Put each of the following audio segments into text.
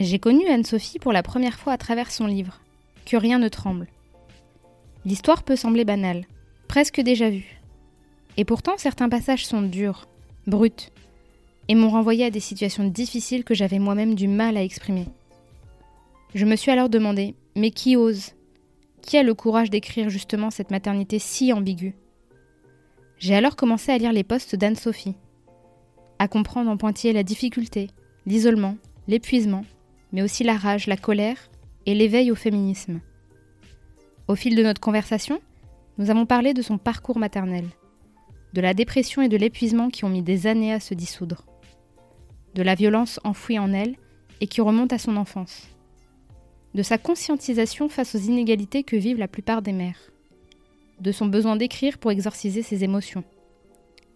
J'ai connu Anne-Sophie pour la première fois à travers son livre, Que rien ne tremble. L'histoire peut sembler banale, presque déjà vue. Et pourtant, certains passages sont durs, bruts, et m'ont renvoyé à des situations difficiles que j'avais moi-même du mal à exprimer. Je me suis alors demandé, mais qui ose? Qui a le courage d'écrire justement cette maternité si ambiguë? J'ai alors commencé à lire les postes d'Anne-Sophie, à comprendre en pointillé la difficulté, l'isolement, l'épuisement, mais aussi la rage, la colère et l'éveil au féminisme. Au fil de notre conversation, nous avons parlé de son parcours maternel, de la dépression et de l'épuisement qui ont mis des années à se dissoudre, de la violence enfouie en elle et qui remonte à son enfance, de sa conscientisation face aux inégalités que vivent la plupart des mères, de son besoin d'écrire pour exorciser ses émotions,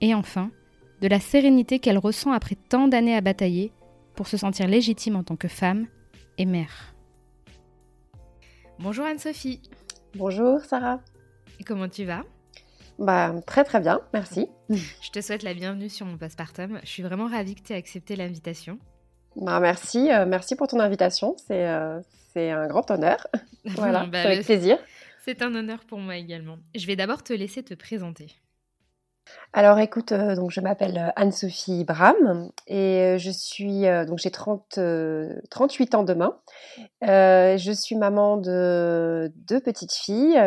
et enfin, de la sérénité qu'elle ressent après tant d'années à batailler pour se sentir légitime en tant que femme et mère. Bonjour Anne-Sophie. Bonjour Sarah. Et comment tu vas? Bah, très très bien, merci. Je te souhaite la bienvenue sur mon postpartum. Je suis vraiment ravie que tu aies accepté l'invitation. Bah, merci, euh, merci pour ton invitation. C'est euh, un grand honneur. voilà, bah, avec plaisir. C'est un honneur pour moi également. Je vais d'abord te laisser te présenter. Alors écoute, euh, donc je m'appelle euh, Anne-Sophie Bram et euh, je suis donc j'ai 30 38 ans demain. je suis maman de deux petites filles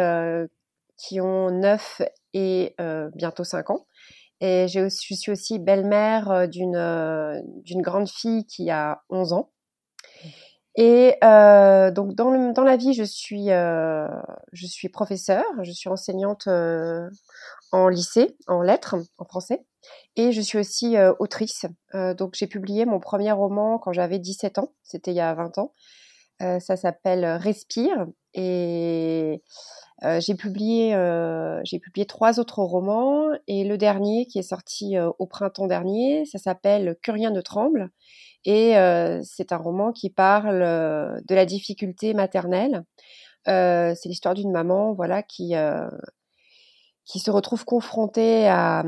qui ont 9 et bientôt 5 ans. Et je suis aussi belle-mère d'une grande fille qui a 11 ans. Et donc dans, dans la vie, je suis je suis professeure, je suis enseignante en lycée, en lettres, en français. Et je suis aussi euh, autrice. Euh, donc j'ai publié mon premier roman quand j'avais 17 ans, c'était il y a 20 ans. Euh, ça s'appelle Respire. Et j'ai publié, j'ai publié trois autres romans. Et le dernier, qui est sorti au printemps dernier, ça s'appelle Que rien ne tremble. Et c'est un roman qui parle de la difficulté maternelle. c'est l'histoire d'une maman, voilà, qui qui se retrouve confrontée à,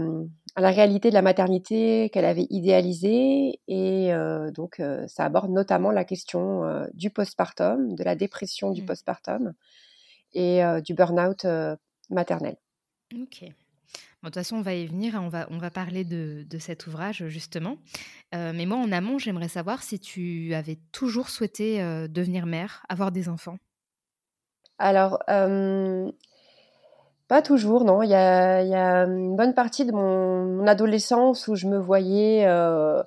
à, la réalité de la maternité qu'elle avait idéalisée. Et euh, donc, euh, ça aborde notamment la question euh, du postpartum, de la dépression du mmh. postpartum et du burn-out maternel. Ok. De toute façon, on va y venir, on va, on va parler de, de cet ouvrage justement. mais moi, en amont, j'aimerais savoir si tu avais toujours souhaité devenir mère, avoir des enfants. Alors, pas toujours, non. Il y a, il y a une bonne partie de mon, adolescence où je me voyais euh,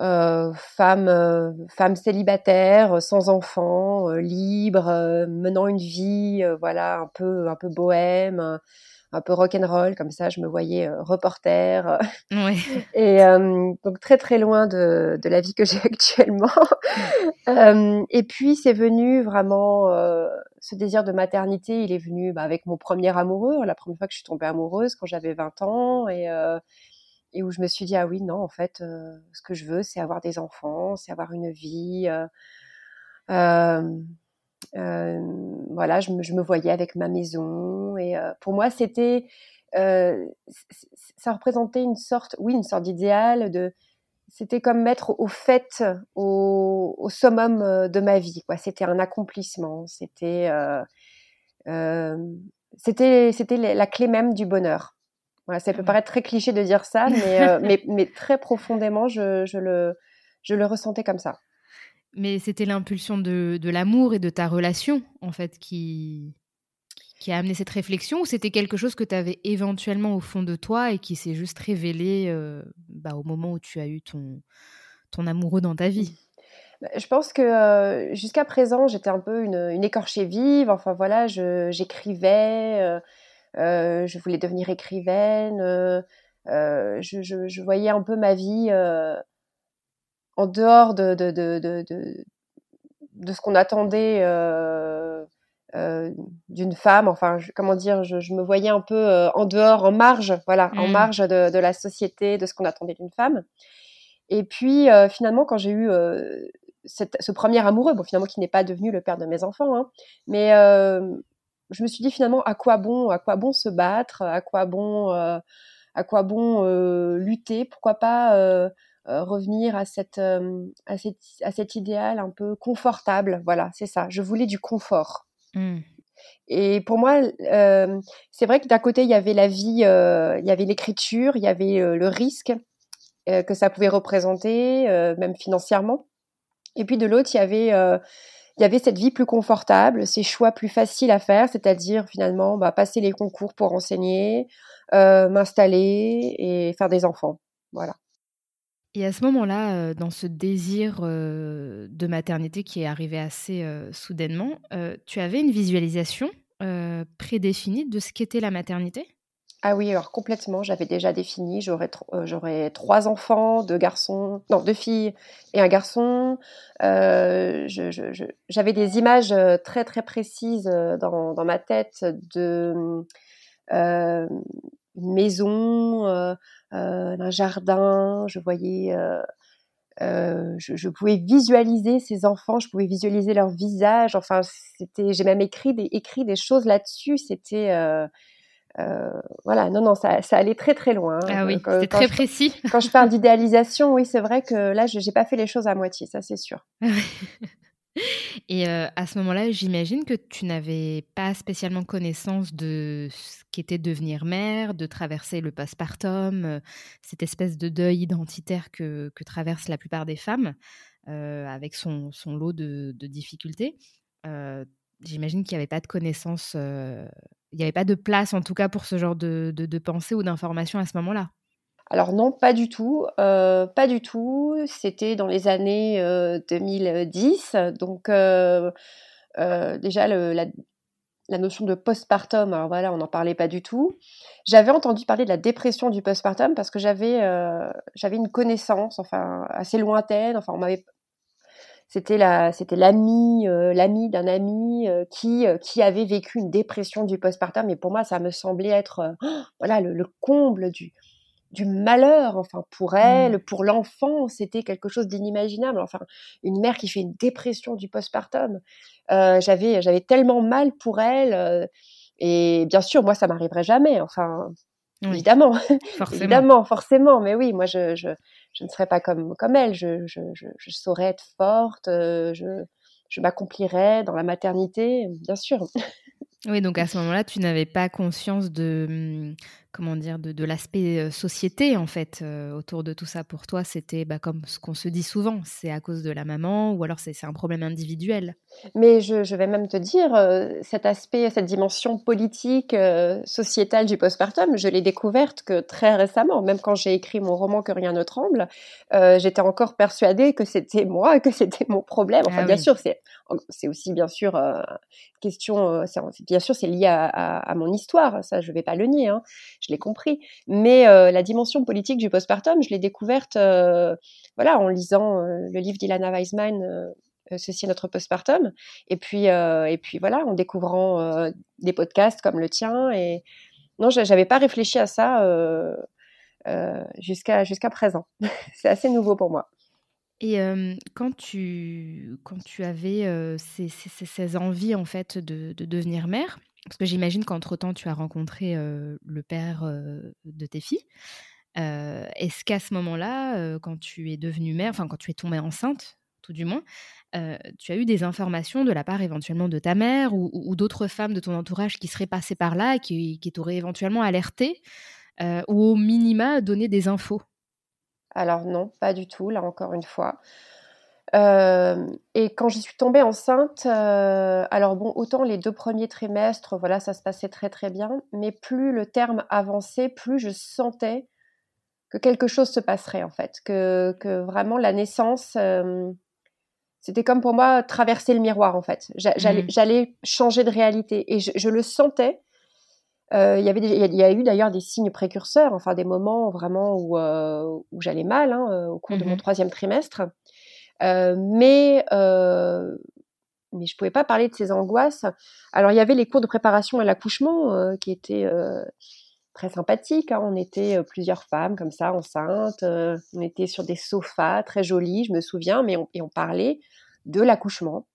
euh, femme, euh, femme célibataire, sans enfants, libre, menant une vie, voilà, un peu, un peu bohème un peu rock'n'roll, comme ça, je me voyais euh, reporter. Oui. Et euh, donc très très loin de, de la vie que j'ai actuellement. euh, et puis c'est venu vraiment euh, ce désir de maternité, il est venu bah, avec mon premier amoureux, la première fois que je suis tombée amoureuse quand j'avais 20 ans et et où je me suis dit ah oui non en fait ce que je veux c'est avoir des enfants, c'est avoir une vie. Euh, euh, voilà, je me, je me, voyais avec ma maison. Et pour moi, c'était, ça représentait une sorte, oui, une sorte d'idéal. De, c'était comme mettre au fait, au, au summum de ma vie. Quoi. C'était un accomplissement. C'était, c'était, c'était la clé même du bonheur. Voilà, ça peut mmh. paraître très cliché de dire ça, mais, mais, mais, très profondément, je, je, le, je le ressentais comme ça. Mais c'était l'impulsion de, l'amour et de ta relation, en fait, qui, qui a amené cette réflexion ou c'était quelque chose que tu avais éventuellement au fond de toi et qui s'est juste révélé euh, bah, au moment où tu as eu ton, ton amoureux dans ta vie? Bah, je pense que euh, jusqu'à présent, j'étais un peu une, écorchée vive. Enfin voilà, j'écrivais, euh, je voulais devenir écrivaine. Je, voyais un peu ma vie en dehors de, de, de, de, de ce qu'on attendait euh, d'une femme. Enfin, comment dire, je, me voyais un peu euh, en dehors, en marge, voilà, en mmh. marge de, la société, de ce qu'on attendait d'une femme. Et puis, euh, finalement, quand j'ai eu ce premier amoureux, bon, finalement, qui n'est pas devenu le père de mes enfants, hein, mais je me suis dit finalement, à quoi bon, à quoi bon se battre, à quoi bon, à quoi bon lutter, pourquoi pas revenir à cette, à cette, à cet idéal un peu confortable. Voilà, c'est ça. Je voulais du confort. Mmh. Et pour moi, euh, c'est vrai que d'un côté, il y avait la vie, euh, il y avait l'écriture, il y avait euh, le risque que ça pouvait représenter, même financièrement. Et puis de l'autre, il y avait il y avait cette vie plus confortable, ces choix plus faciles à faire, c'est-à-dire finalement bah, passer les concours pour enseigner, m'installer et faire des enfants. Voilà. Et à ce moment-là, dans ce désir de maternité qui est arrivé assez soudainement, tu avais une visualisation prédéfinie de ce qu'était la maternité? Ah oui, alors complètement. J'avais déjà défini. J'aurais trois enfants, deux garçons, non deux filles et un garçon. J'avais des images très très précises dans, ma tête de une maison euh, d'un jardin. Je voyais, euh, euh, je, pouvais visualiser ces enfants, je pouvais visualiser leur visage. Enfin, c'était, j'ai même écrit des, écrit des choses là-dessus. C'était voilà, non, non, ça, ça, allait très très loin. Hein. Ah oui, c'était très précis. Quand je parle d'idéalisation, oui, c'est vrai que là, je n'ai pas fait les choses à moitié, ça c'est sûr. Et à ce moment-là, j'imagine que tu n'avais pas spécialement connaissance de ce qu'était devenir mère, de traverser le postpartum, cette espèce de deuil identitaire que, que traversent la plupart des femmes, avec son, son, lot de, difficultés. j'imagine qu'il n'y avait pas de connaissance, il n'y avait pas de place en tout cas pour ce genre de, de pensée ou d'information à ce moment-là. Alors non, pas du tout, euh, pas du tout. C'était dans les années 2010, euh, donc euh, déjà la, notion de postpartum, on n'en parlait pas du tout. J'avais entendu parler de la dépression du postpartum parce que j'avais une connaissance, enfin assez lointaine, c'était la c'était l'ami d'un ami qui qui avait vécu une dépression du postpartum et pour moi ça me semblait être le, comble du du malheur, enfin pour mmh. elle, pour l'enfant, c'était quelque chose d'inimaginable. Enfin, une mère qui fait une dépression du postpartum, euh, j'avais j'avais tellement mal pour elle. Euh, et bien sûr, moi, ça m'arriverait jamais. Enfin, évidemment, forcément. évidemment, forcément. Mais oui, moi, je, je, je, ne serais pas comme comme elle. Je, je, je saurais être forte. Euh, je, je m'accomplirais dans la maternité, bien sûr. Oui, donc à ce moment-là, tu n'avais pas conscience de, mmh, comment dire, de, l'aspect société, en fait, autour de tout ça. Pour toi, c'était bah, comme ce qu'on se dit souvent, c'est à cause de la maman ou alors c'est un problème individuel. Mais je, vais même te dire, cet aspect, cette dimension politique, sociétale du postpartum, je l'ai découverte que très récemment. Même quand j'ai écrit mon roman Que rien ne tremble, j'étais encore persuadée que c'était moi, que c'était mon problème. Enfin, ah bien sûr, c'est aussi bien sûr question, bien sûr, c'est lié à, mon histoire, ça je vais pas le nier, hein, je l'ai compris. Mais la dimension politique du postpartum, je l'ai découverte, voilà, en lisant le livre d'Ilana Weisman. Ceci est notre postpartum. Et puis, et puis voilà, en découvrant des podcasts comme le tien. Et non, j'avais pas réfléchi à ça jusqu'à jusqu'à présent. C'est assez nouveau pour moi. Et quand tu quand tu avais, ces ces envies, en fait, de de devenir mère, parce que j'imagine qu'entre-temps, tu as rencontré, le père, de tes filles. est-ce qu'à ce moment-là, quand tu es devenue mère, enfin, quand tu es tombée enceinte, tout du moins, tu as eu des informations de la part éventuellement de ta mère ou d'autres femmes de ton entourage qui seraient passées par là et qui qui t'auraient éventuellement alertée, ou au minima donné des infos? Alors non, pas du tout, là encore une fois. Et quand j'y suis tombée enceinte, alors bon, autant les deux premiers trimestres, voilà, ça se passait très très bien, mais plus le terme avançait, plus je sentais que quelque chose se passerait en fait, que, que vraiment la naissance, c'était comme pour moi traverser le miroir en fait. Mmh. J'allais changer de réalité et je, le sentais. Euh, y avait il y a eu d'ailleurs des signes précurseurs, enfin des moments vraiment où, euh, où j'allais mal hein, euh, au cours de mon mmh troisième trimestre. Euh, mais mais je pouvais pas parler de ces angoisses. Alors il y avait les cours de préparation à l'accouchement qui étaient très sympathiques. Hein. On était plusieurs femmes comme ça enceintes. on était sur des sofas très jolis, je me souviens, mais on, et on parlait de l'accouchement.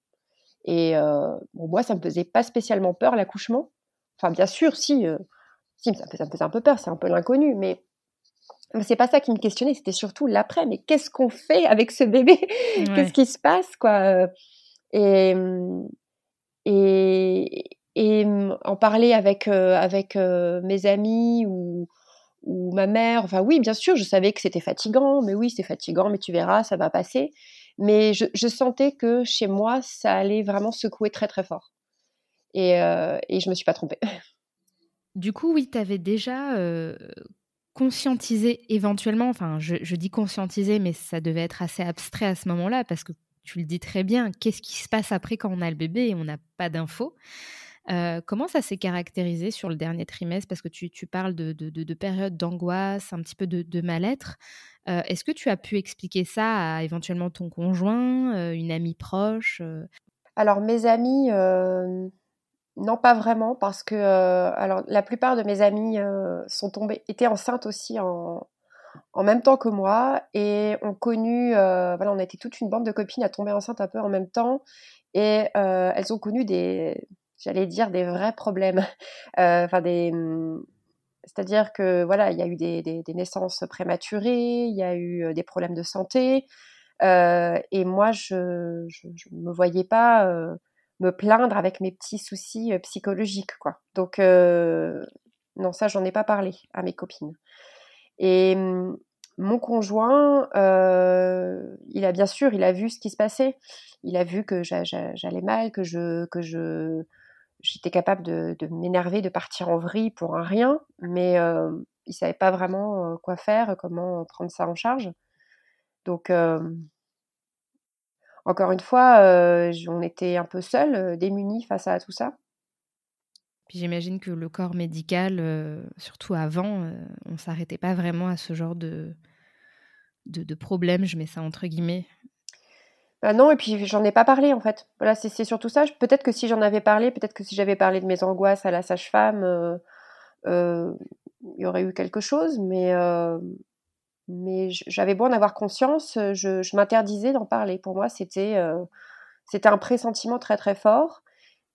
Et euh, bon, moi, ça me faisait pas spécialement peur l'accouchement. Enfin, bien sûr, si, euh, si ça, me faisait un peu peur, c'est un peu l'inconnu, mais c'est pas ça qui me questionnait, c'était surtout l'après. Mais qu'est-ce qu'on fait avec ce bébé? Qu'est-ce qui se passe, quoi? Et et et en parler avec euh, avec mes amis ou ou ma mère. Enfin, oui, bien sûr, je savais que c'était fatigant, mais oui, c'est fatigant, mais tu verras, ça va passer. Mais je, sentais que chez moi, ça allait vraiment secouer très très fort. Et, euh, et je me suis pas trompée. Du coup, oui, tu avais déjà euh, conscientisé éventuellement, enfin je, dis conscientisé, mais ça devait être assez abstrait à ce moment-là, parce que tu le dis très bien, qu'est-ce qui se passe après quand on a le bébé et on n'a pas d'infos. Euh, comment ça s'est caractérisé sur le dernier trimestre? Parce que tu, parles de, de, périodes d'angoisse, un petit peu de, mal-être. Euh, est-ce que tu as pu expliquer ça à éventuellement ton conjoint, euh, une amie proche Alors mes amis, non pas vraiment, parce que alors la plupart de mes amis sont tombés, étaient enceintes aussi en, en même temps que moi et ont connu, voilà, on a été toute une bande de copines à tomber enceinte un peu en même temps et elles ont connu des j'allais dire des vrais problèmes. Euh, mmh, c'est-à-dire que voilà, il y a eu des, des, naissances prématurées, il y a eu euh, des problèmes de santé, euh, et moi je ne me voyais pas euh, me plaindre avec mes petits soucis psychologiques quoi. Donc non, ça j'en ai pas parlé à mes copines. Et mmh, mon conjoint, il a bien sûr, il a vu ce qui se passait. Il a vu que j'allais mal, que je que je j'étais capable de, m'énerver, de partir en vrille pour un rien, mais euh, il savait pas vraiment euh, quoi faire, comment prendre ça en charge. Donc, euh, encore une fois, euh, on était un peu seuls, démunis face à tout ça. Puis j'imagine que le corps médical, surtout avant, on s'arrêtait pas vraiment à ce genre de, de, de problème, je mets ça entre guillemets. Bah non, et puis j'en ai pas parlé en fait. Voilà, c'est surtout ça. Peut-être que si j'en avais parlé, peut-être que si j'avais parlé de mes angoisses à la sage-femme, euh, euh, il y aurait eu quelque chose, mais, euh, mais j'avais beau en avoir conscience, je, je m'interdisais d'en parler. Pour moi, c'était c'était un pressentiment très très fort,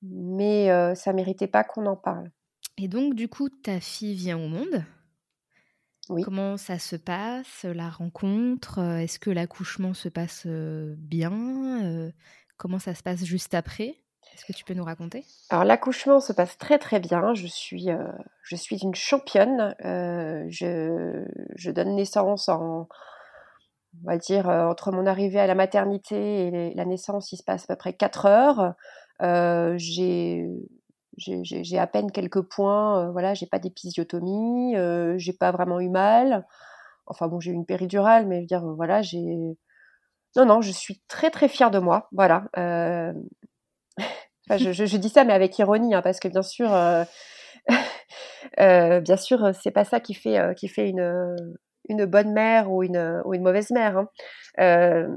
mais ça méritait pas qu'on en parle. Et donc, du coup, ta fille vient au monde. Comment ça se passe, la rencontre? Est-ce que l'accouchement se passe bien? Comment ça se passe juste après? Est-ce que tu peux nous raconter? Alors l'accouchement se passe très très bien. Je suis, je suis une championne. je, je, donne naissance en, on va dire, entre mon arrivée à la maternité et la naissance, il se passe à peu près 4 heures. j'ai j'ai à peine quelques points, euh, voilà, j'ai pas d'épisiotomie, euh, j'ai pas vraiment eu mal. Enfin bon, j'ai eu une péridurale, mais je veux dire, voilà, j'ai. Non, non, je suis très très fière de moi, voilà. Euh... je, dis ça, mais avec ironie, hein, parce que bien sûr, euh... euh bien sûr, c'est pas ça qui fait euh, qui fait une une bonne mère ou une ou une mauvaise mère. Hein.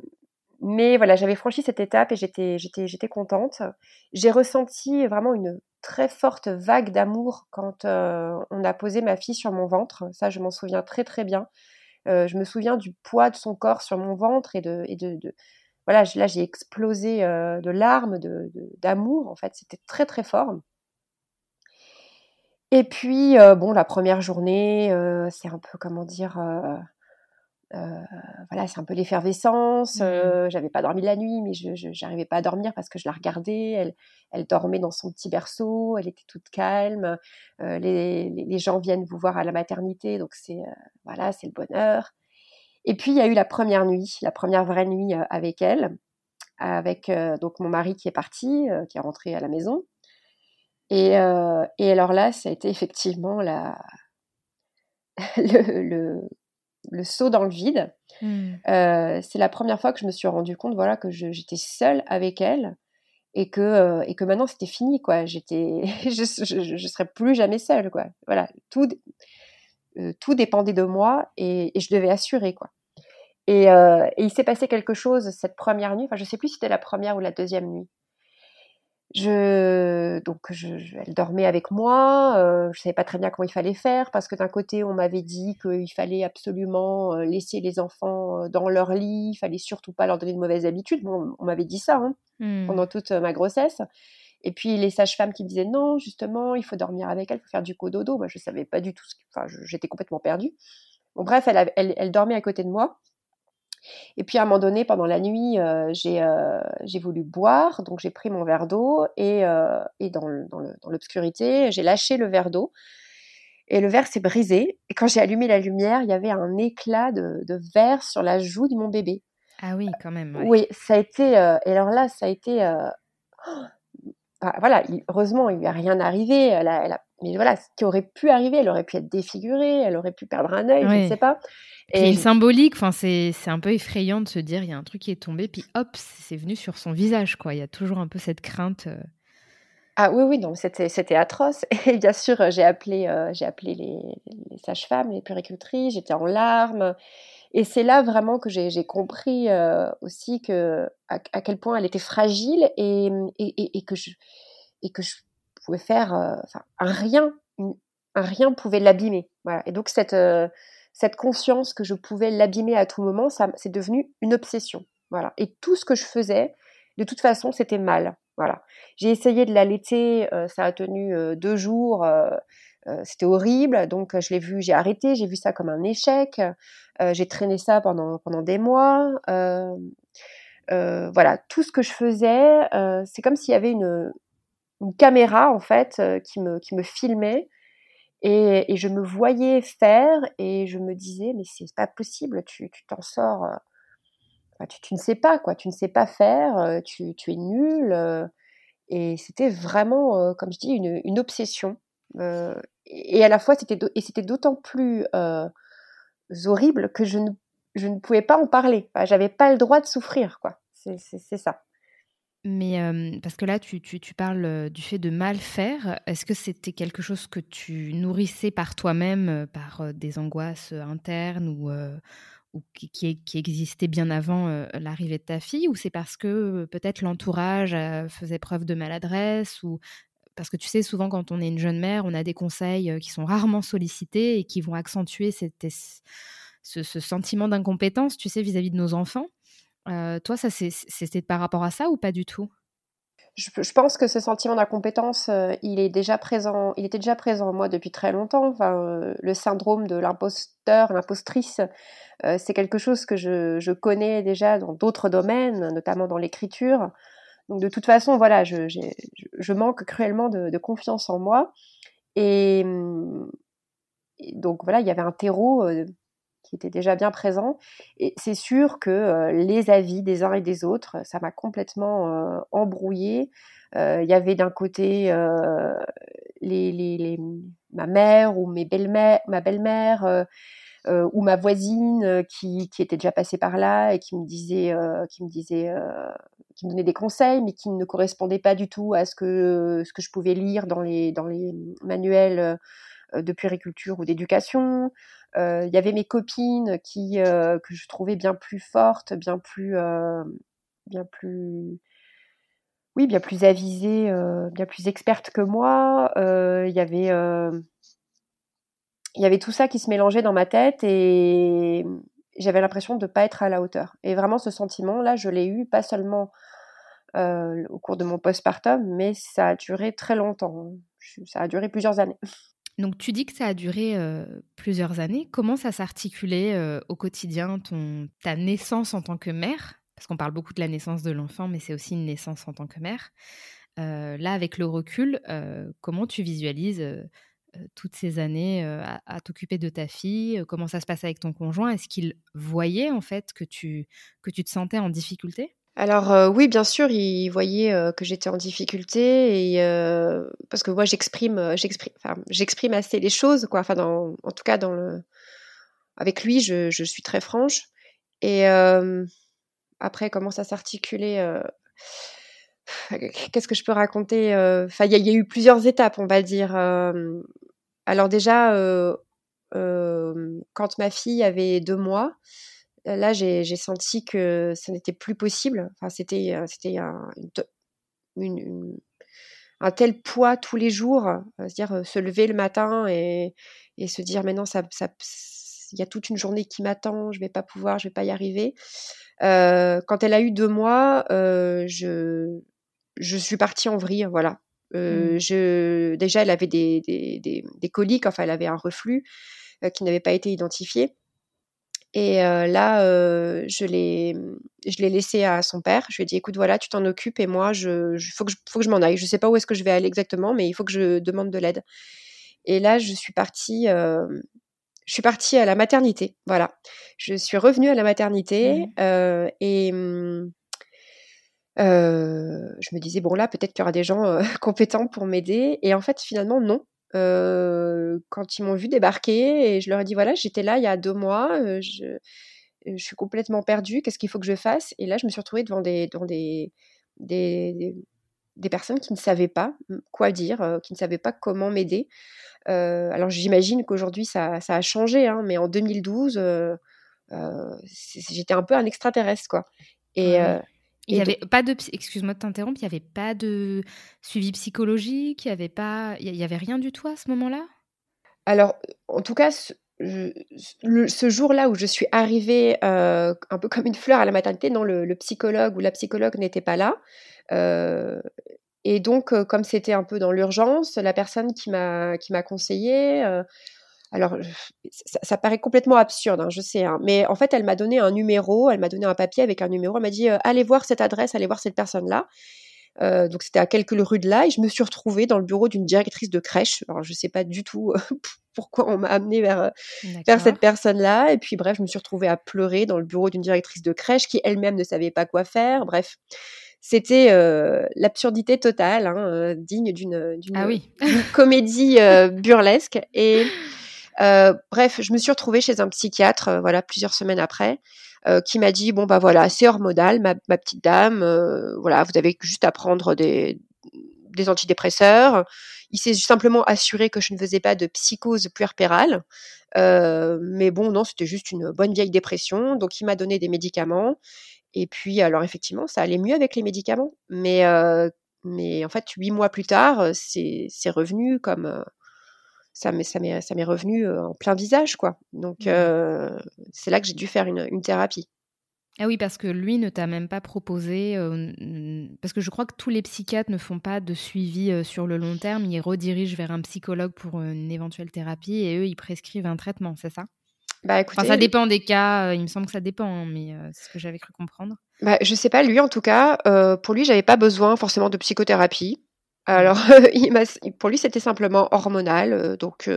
mais voilà, j'avais franchi cette étape et j'étais j'étais j'étais contente. J'ai ressenti vraiment une très forte vague d'amour quand euh, on a posé ma fille sur mon ventre. Ça, je m'en souviens très très bien. Euh, je me souviens du poids de son corps sur mon ventre et de, voilà, là j'ai explosé euh, de larmes, de, d'amour. En fait, c'était très très fort. Et puis bon, la première journée, c'est un peu comment dire euh, voilà, c'est un peu l'effervescence. Mmh. Euh, j'avais pas dormi la nuit, mais je n'arrivais pas à dormir parce que je la regardais. Elle, elle dormait dans son petit berceau, elle était toute calme. Euh, les, les, gens viennent vous voir à la maternité, donc c'est voilà, c'est le bonheur. Et puis il y a eu la première nuit, la première vraie nuit avec elle. avec donc mon mari qui est parti, qui est rentré à la maison. Et, et alors là, ça a été effectivement la, le, le, le, saut dans le vide. Mmh. c'est la première fois que je me suis rendu compte voilà, que j'étais seule avec elle et que, et que maintenant c'était fini. Quoi. J'étais, je ne serais plus jamais seule. Quoi. Voilà, tout, tout dépendait de moi et, et je devais assurer. Quoi. Et, euh, et, il s'est passé quelque chose cette première nuit. Enfin, je sais plus si c'était la première ou la deuxième nuit. Je, donc, je, elle dormait avec moi. Euh, je savais pas très bien comment il fallait faire parce que d'un côté, on m'avait dit qu'il fallait absolument euh, laisser les enfants euh, dans leur lit. Il fallait surtout pas leur donner de mauvaises habitudes. Bon, on m'avait dit ça hein, mmh. pendant toute ma grossesse. Et puis les sages-femmes qui me disaient non, justement, il faut dormir avec elle, il faut faire du cododo. Moi, je savais pas du tout. Ce Enfin, j'étais complètement perdue. Bon, bref, elle, elle, elle dormait à côté de moi. Et puis à un moment donné, pendant la nuit, euh, euh, j'ai voulu boire, donc j'ai pris mon verre d'eau et, euh, et dans l'obscurité, j'ai lâché le verre d'eau. Et le verre s'est brisé. Et quand j'ai allumé la lumière, il y avait un éclat de, de, verre sur la joue de mon bébé. Ah oui, quand même. Oui, ça a été. et alors là, ça a été. Bah, voilà, heureusement, il lui a rien arrivé. Elle a, elle a, mais voilà, ce qui aurait pu arriver, elle aurait pu être défigurée, elle aurait pu perdre un œil, je ne sais pas. Et symbolique, enfin c'est un peu effrayant de se dire il y a un truc qui est tombé, puis hop, c'est venu sur son visage, quoi. Il y a toujours un peu cette crainte. Euh. Ah oui, oui, donc c'était atroce. Et bien sûr, j'ai appelé, euh, j'ai appelé les, les sages-femmes, les puricultrices, j'étais en larmes. Et c'est là vraiment que j'ai compris euh, aussi à, quel point elle était fragile et, que, je, pouvais faire enfin, un rien, un rien pouvait l'abîmer. Et donc cette, cette conscience que je pouvais l'abîmer à tout moment, ça c'est devenu une obsession. Voilà. Et tout ce que je faisais, de toute façon, c'était mal. Voilà. J'ai essayé de l'allaiter, euh, ça a tenu euh, deux jours, euh, c'était horrible. Donc je l'ai vu, j'ai arrêté, j'ai vu ça comme un échec. j'ai traîné ça pendant pendant des mois. voilà, tout ce que je faisais, c'est comme s'il y avait une, une caméra en fait qui me qui me filmait et, et, je me voyais faire et je me disais, mais c'est pas possible, tu t'en sors. Euh, tu, tu, ne sais pas, quoi. Tu ne sais pas faire, euh, tu, tu es nul. Euh, et c'était vraiment, comme je dis, une, une obsession. Et à la fois, c'était et c'était d'autant plus horrible que je ne, je ne pouvais pas en parler. J'avais pas le droit de souffrir, quoi. C'est ça. Mais parce que là, tu, tu, tu, parles du fait de mal faire. Est-ce que c'était quelque chose que tu nourrissais par toi-même, par des angoisses internes ou, ou qui, qui, existaient bien avant l'arrivée de ta fille? Ou c'est parce que peut-être l'entourage faisait preuve de maladresse ou parce que tu sais, souvent quand on est une jeune mère, on a des conseils qui sont rarement sollicités et qui vont accentuer ce, sentiment d'incompétence, tu sais, vis-à-vis -vis de nos enfants. Euh, toi, ça c'était par rapport à ça ou pas du tout? Je, pense que ce sentiment d'incompétence, euh, il est déjà présent. Il était déjà présent en moi depuis très longtemps. Enfin, euh, le syndrome de l'imposteur, l'impostrice, c'est quelque chose que je connais déjà dans d'autres domaines, notamment dans l'écriture. De toute façon, voilà, je, manque cruellement de, confiance en moi. Et, donc, voilà, il y avait un terreau qui était déjà bien présent. Et c'est sûr que euh, les avis des uns et des autres, ça m'a complètement euh, embrouillé. Euh, il y avait d'un côté ma mère ou mes belles-mères, ma belle-mère ou ma voisine qui, qui, était déjà passée par là et qui me disait, qui me disait, qui me donnait des conseils, mais qui ne correspondaient pas du tout à ce que ce que je pouvais lire dans les dans les manuels de puériculture ou d'éducation. Euh, il y avait mes copines qui euh, que je trouvais bien plus fortes, bien plus euh, bien plus oui, bien plus avisées, bien plus expertes que moi. Il y avait il y avait tout ça qui se mélangeait dans ma tête et j'avais l'impression de ne pas être à la hauteur. Et vraiment, ce sentiment-là, je l'ai eu pas seulement au cours de mon postpartum, mais ça a duré très longtemps. Ça a duré plusieurs années. Donc tu dis que ça a duré plusieurs années. Comment ça s'articulait au quotidien, ton, ta naissance en tant que mère? Parce qu'on parle beaucoup de la naissance de l'enfant, mais c'est aussi une naissance en tant que mère. là, avec le recul, comment tu visualises toutes ces années à, t'occuper de ta fille Comment ça se passe avec ton conjoint? Est-ce qu'il voyait en fait que tu, que tu te sentais en difficulté? Alors oui, bien sûr, il voyait que j'étais en difficulté et parce que moi j'exprime, j'exprime, j'exprime assez les choses, quoi. Enfin, en tout cas, dans le, avec lui, je, suis très franche. Et après, comment ça s'articuler Qu'est-ce que je peux raconter il y, a eu plusieurs étapes, on va dire. Alors déjà, quand ma fille avait deux mois, là, j'ai senti que ça n'était plus possible. Enfin, c'était c'était un, un tel poids tous les jours, c'est-à-dire se lever le matin et, se dire maintenant ça, il y a toute une journée qui m'attend, je vais pas pouvoir, je vais pas y arriver. Euh, quand elle a eu deux mois, euh, je, je suis partie en vrille, voilà. Euh, mmh. je, déjà, elle avait des, des, des, des, coliques, enfin, elle avait un reflux qui n'avait pas été identifié. Et là, je l'ai, je l'ai laissé à son père. Je lui ai dit, écoute, voilà, tu t'en occupes et moi, je, faut que je, faut que je m'en aille. Je sais pas où est-ce que je vais aller exactement, mais il faut que je demande de l'aide. Et là, je suis partie je suis partie à la maternité. Voilà. Je suis revenue à la maternité mmh. euh, et mmh, euh, je me disais, bon, là, peut-être qu'il y aura des gens euh, compétents pour m'aider. Et en fait, finalement, non. quand ils m'ont vu débarquer et je leur ai dit, voilà, j'étais là il y a deux mois, je, suis complètement perdue, qu'est-ce qu'il faut que je fasse? Et là, je me suis retrouvée devant des, devant des, des, des personnes qui ne savaient pas quoi dire, qui ne savaient pas comment m'aider. Euh, alors j'imagine qu'aujourd'hui ça, a changé, hein, mais en 2012, euh, euh, j'étais un peu un extraterrestre, quoi. Et, il n'y avait pas de, excuse-moi de t'interrompre, il n'y avait pas de suivi psychologique, il n'y avait pas, il y avait rien du tout à ce moment-là? Alors, en tout cas, ce, jour-là où je suis arrivée un peu comme une fleur à la maternité, non, le, psychologue ou la psychologue n'était pas là. Et donc, comme c'était un peu dans l'urgence, la personne qui m'a qui m'a conseillé, alors ça, paraît complètement absurde, hein, je sais, hein, mais en fait, elle m'a donné un numéro, elle m'a donné un papier avec un numéro, elle m'a dit allez voir cette adresse, allez voir cette personne-là. donc c'était à quelques rues de là, et je me suis retrouvée dans le bureau d'une directrice de crèche. Alors je sais pas du tout pourquoi on m'a amenée vers vers cette personne-là, et puis bref, je me suis retrouvée à pleurer dans le bureau d'une directrice de crèche qui elle-même ne savait pas quoi faire. Bref. C'était euh, l'absurdité totale, hein, euh, digne d'une ah oui. comédie euh, burlesque. Et bref, je me suis retrouvée chez un psychiatre, voilà, plusieurs semaines après, qui m'a dit bon bah voilà, c'est hormonal, ma, petite dame, voilà, vous avez juste à prendre des, des antidépresseurs. Il s'est simplement assuré que je ne faisais pas de psychose puerpérale. Euh, mais bon, non, c'était juste une bonne vieille dépression. Donc, il m'a donné des médicaments. Et puis, alors effectivement, ça allait mieux avec les médicaments. Mais, euh, mais en fait, huit mois plus tard, euh, c'est revenu comme. Euh, ça m'est revenu en plein visage, quoi. Donc, mmh. c'est là que j'ai dû faire une, une, thérapie. Ah oui, parce que lui ne t'a même pas proposé, parce que je crois que tous les psychiatres ne font pas de suivi sur le long terme, ils redirigent vers un psychologue pour une éventuelle thérapie et eux, ils prescrivent un traitement, c'est ça? Bah, écoutez, ça dépend des cas. Euh, il me semble que ça dépend, hein, mais euh, c'est ce que j'avais cru comprendre. Bah, je sais pas, lui en tout cas, euh, pour lui, j'avais pas besoin forcément de psychothérapie. Alors, il pour lui, c'était simplement hormonal, donc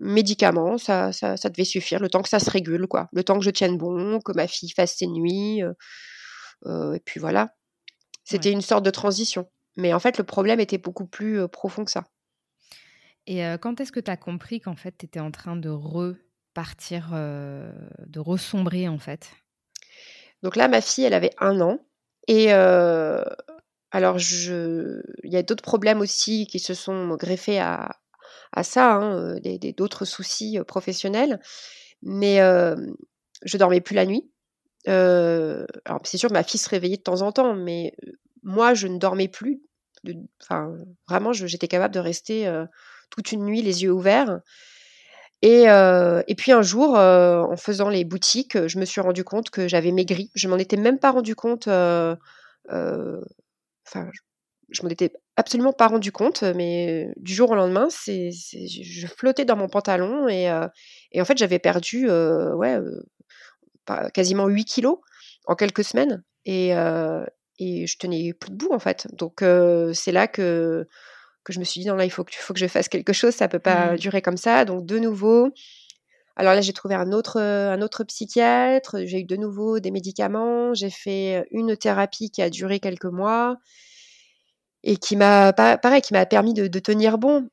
médicaments, ça, ça, ça, devait suffire, le temps que ça se régule, quoi. Le temps que je tienne bon, que ma fille fasse ses nuits, et puis voilà. C'était une sorte de transition. Mais en fait, le problème était beaucoup plus profond que ça. Et quand est-ce que tu as compris qu'en fait, tu étais en train de re partir, euh, de ressombrer en fait? Donc là, ma fille, elle avait un an. Et euh, alors, je... il y a d'autres problèmes aussi qui se sont greffés à, à ça, hein, euh, d'autres soucis professionnels. Mais je dormais plus la nuit. alors, c'est sûr, ma fille se réveillait de temps en temps, mais moi, je ne dormais plus. Enfin, vraiment, j'étais capable de rester toute une nuit les yeux ouverts. Et, euh, et, puis un jour, euh, en faisant les boutiques, je me suis rendu compte que j'avais maigri. Je m'en étais même pas rendu compte. Euh, enfin, je, m'en étais absolument pas rendu compte, mais du jour au lendemain, c'est, je flottais dans mon pantalon et, et en fait, j'avais perdu ouais, quasiment 8 kilos en quelques semaines et, et je tenais plus debout en fait. Donc c'est là que que je me suis dit non là il faut que, faut que je fasse quelque chose, ça peut pas mmh. durer comme ça. Donc de nouveau, Alors là, j'ai trouvé un autre, un autre psychiatre, j'ai eu de nouveau des médicaments, j'ai fait une thérapie qui a duré quelques mois et qui m'a, pareil, qui m'a permis de, de, tenir bon.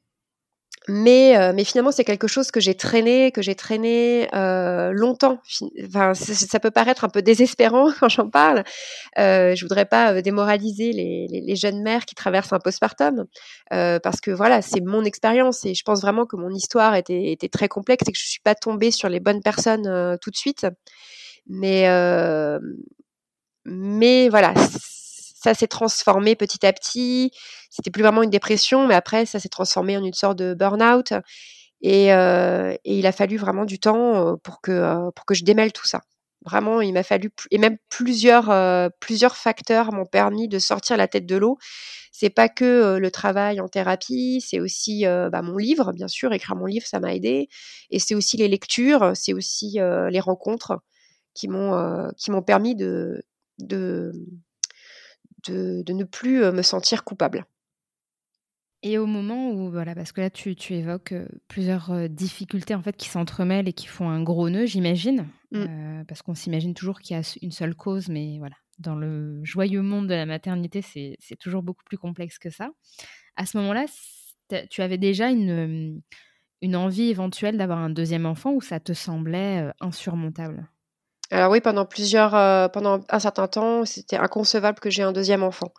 Mais, euh, mais finalement, c'est quelque chose que j'ai traîné, que j'ai traîné euh, longtemps. Enfin, ça, peut paraître un peu désespérant quand j'en parle. Euh, je voudrais pas euh, démoraliser les, jeunes mères qui traversent un postpartum, euh, parce que voilà, c'est mon expérience et je pense vraiment que mon histoire était, était très complexe et que je suis pas tombée sur les bonnes personnes euh, tout de suite. Mais mais voilà, ça s'est transformé petit à petit. C'était plus vraiment une dépression, mais après, ça s'est transformé en une sorte de burn-out. Et, euh, il a fallu vraiment du temps pour que, pour que je démêle tout ça. Vraiment, il m'a fallu, et même plusieurs, plusieurs facteurs m'ont permis de sortir la tête de l'eau. C'est pas que le travail en thérapie, c'est aussi bah, mon livre, bien sûr, écrire mon livre, ça m'a aidé. Et c'est aussi les lectures, c'est aussi les rencontres qui m'ont, qui m'ont permis de, de, de, ne plus me sentir coupable. Et au moment où, voilà, parce que là, tu, évoques plusieurs difficultés en fait qui s'entremêlent et qui font un gros nœud, j'imagine, mmh. parce qu'on s'imagine toujours qu'il y a une seule cause, mais voilà, dans le joyeux monde de la maternité, c'est toujours beaucoup plus complexe que ça. À ce moment-là, tu avais déjà une, une envie éventuelle d'avoir un deuxième enfant ou ça te semblait insurmontable? Alors oui, pendant plusieurs, euh, pendant un certain temps, c'était inconcevable que j'ai un deuxième enfant.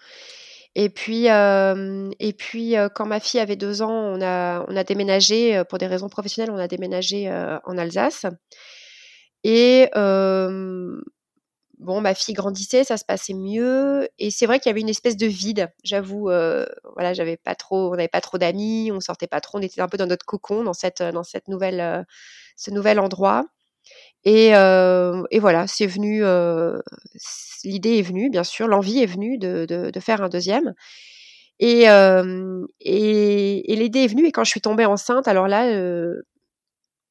Et puis, euh, et puis euh, quand ma fille avait deux ans, on a, on a déménagé pour des raisons professionnelles, on a déménagé en Alsace. Et bon, ma fille grandissait, ça se passait mieux, et c'est vrai qu'il y avait une espèce de vide. J'avoue, voilà, j'avais pas trop, on n'avait pas trop d'amis, on sortait pas trop, on était un peu dans notre cocon dans cette, dans cette nouvelle, ce nouvel endroit. Et, euh, et voilà, c'est venu, euh, l'idée est venue, bien sûr, l'envie est venue de, faire un deuxième. Et, euh, et, l'idée est venue, et quand je suis tombée enceinte, alors là,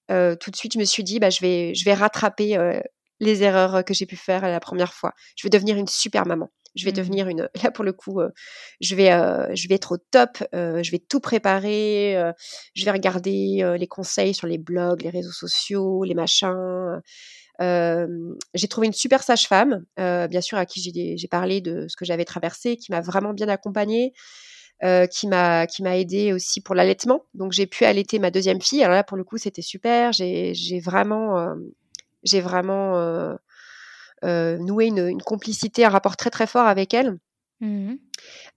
tout de suite, je me suis dit, bah, je vais, je vais rattraper les erreurs que j'ai pu faire la première fois. Je vais devenir une super maman. Je vais mmh. devenir une. Là pour le coup, euh, je vais, euh, je vais être au top. Euh, je vais tout préparer. je vais regarder les conseils sur les blogs, les réseaux sociaux, les machins. j'ai trouvé une super sage-femme, bien sûr à qui j'ai parlé de ce que j'avais traversé, qui m'a vraiment bien accompagnée. Euh, qui m'a qui m'a aidé aussi pour l'allaitement. Donc j'ai pu allaiter ma deuxième fille. Alors là pour le coup c'était super. J'ai vraiment j'ai vraiment euh, nouer une, une, complicité, un rapport très très fort avec elle. Mmh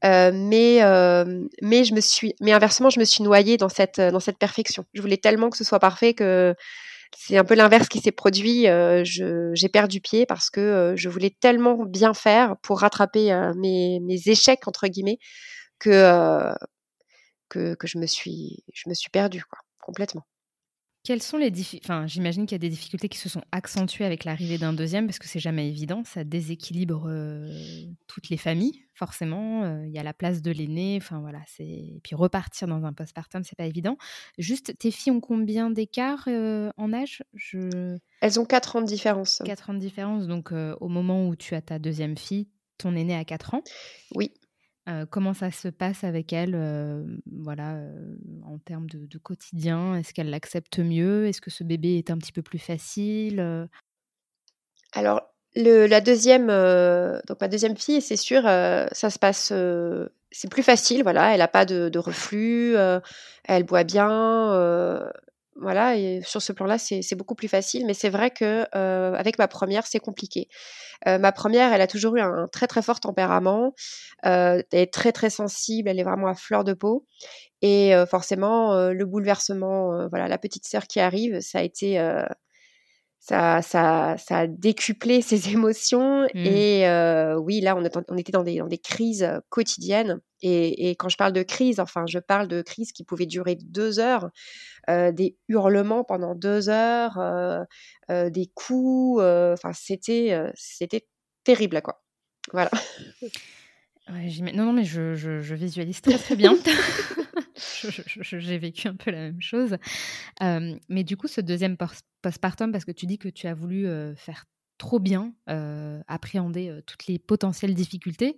euh, mais euh, mais je me suis mais inversement je me suis noyée dans cette dans cette perfection. Je voulais tellement que ce soit parfait que c'est un peu l'inverse qui s'est produit. Euh, j'ai perdu pied parce que euh, je voulais tellement bien faire pour rattraper euh, mes, mes, échecs entre guillemets que, que que je me suis je me suis perdue quoi complètement. Quelles sont les difficultés Enfin, j'imagine qu'il y a des difficultés qui se sont accentuées avec l'arrivée d'un deuxième, parce que c'est jamais évident. Ça déséquilibre euh, toutes les familles, forcément. Euh, il y a la place de l'aîné. Enfin voilà, c'est. Et puis repartir dans un postpartum, c'est pas évident. Juste, tes filles ont combien d'écart euh, en âge? Je... Elles ont 4 ans de différence. 4 ans de différence. Donc, au moment où tu as ta deuxième fille, ton aîné a 4 ans? Oui comment ça se passe avec elle, voilà, en termes de, quotidien? Est-ce qu'elle l'accepte mieux? Est-ce que ce bébé est un petit peu plus facile Alors, le, la deuxième, donc ma deuxième fille, c'est sûr, ça se passe, c'est plus facile, voilà, elle n'a pas de, de reflux, elle boit bien, voilà, et sur ce plan-là, c'est beaucoup plus facile. Mais c'est vrai que euh, avec ma première, c'est compliqué. Euh, ma première, elle a toujours eu un très très fort tempérament. Euh, elle est très très sensible. Elle est vraiment à fleur de peau. Et euh, forcément, euh, le bouleversement, voilà, la petite sœur qui arrive, ça a été ça, ça, ça a décuplé ses émotions. Mmh. Et euh, oui, là, on, on était dans des, dans des crises quotidiennes. Et, et, quand je parle de crise, enfin, je parle de crise qui pouvait durer deux heures, euh, des hurlements pendant deux heures, euh, des coups. Enfin, c'était, c'était terrible, quoi. Voilà. Ouais, non, non, mais je, je, je, visualise très très bien. J'ai vécu un peu la même chose. Euh, mais du coup, ce deuxième postpartum, parce que tu dis que tu as voulu euh, faire trop bien, euh, appréhender toutes les potentielles difficultés,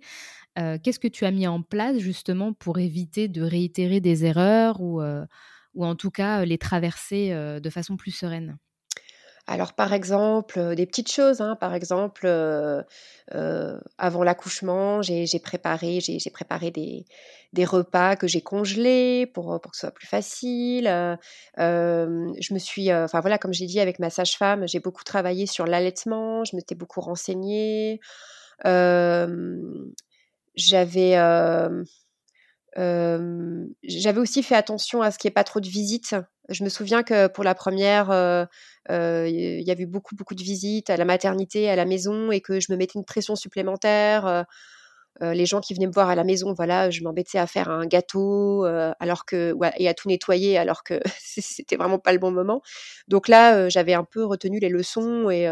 qu'est-ce que tu as mis en place justement pour éviter de réitérer des erreurs ou, ou en tout cas les traverser de façon plus sereine? Alors, par exemple, des petites choses, hein, par exemple, avant l'accouchement, j'ai préparé, des, repas que j'ai congelés pour, pour que ce soit plus facile. je me suis, enfin voilà, comme j'ai dit avec ma sage-femme, j'ai beaucoup travaillé sur l'allaitement, je m'étais beaucoup renseignée. j'avais j'avais aussi fait attention à ce qu'il n'y ait pas trop de visites. Je me souviens que pour la première, il y a eu beaucoup, beaucoup de visites à la maternité, à la maison, et que je me mettais une pression supplémentaire. les gens qui venaient me voir à la maison, voilà, je m'embêtais à faire un gâteau alors que et à tout nettoyer alors que c'était vraiment pas le bon moment. Donc là, j'avais un peu retenu les leçons et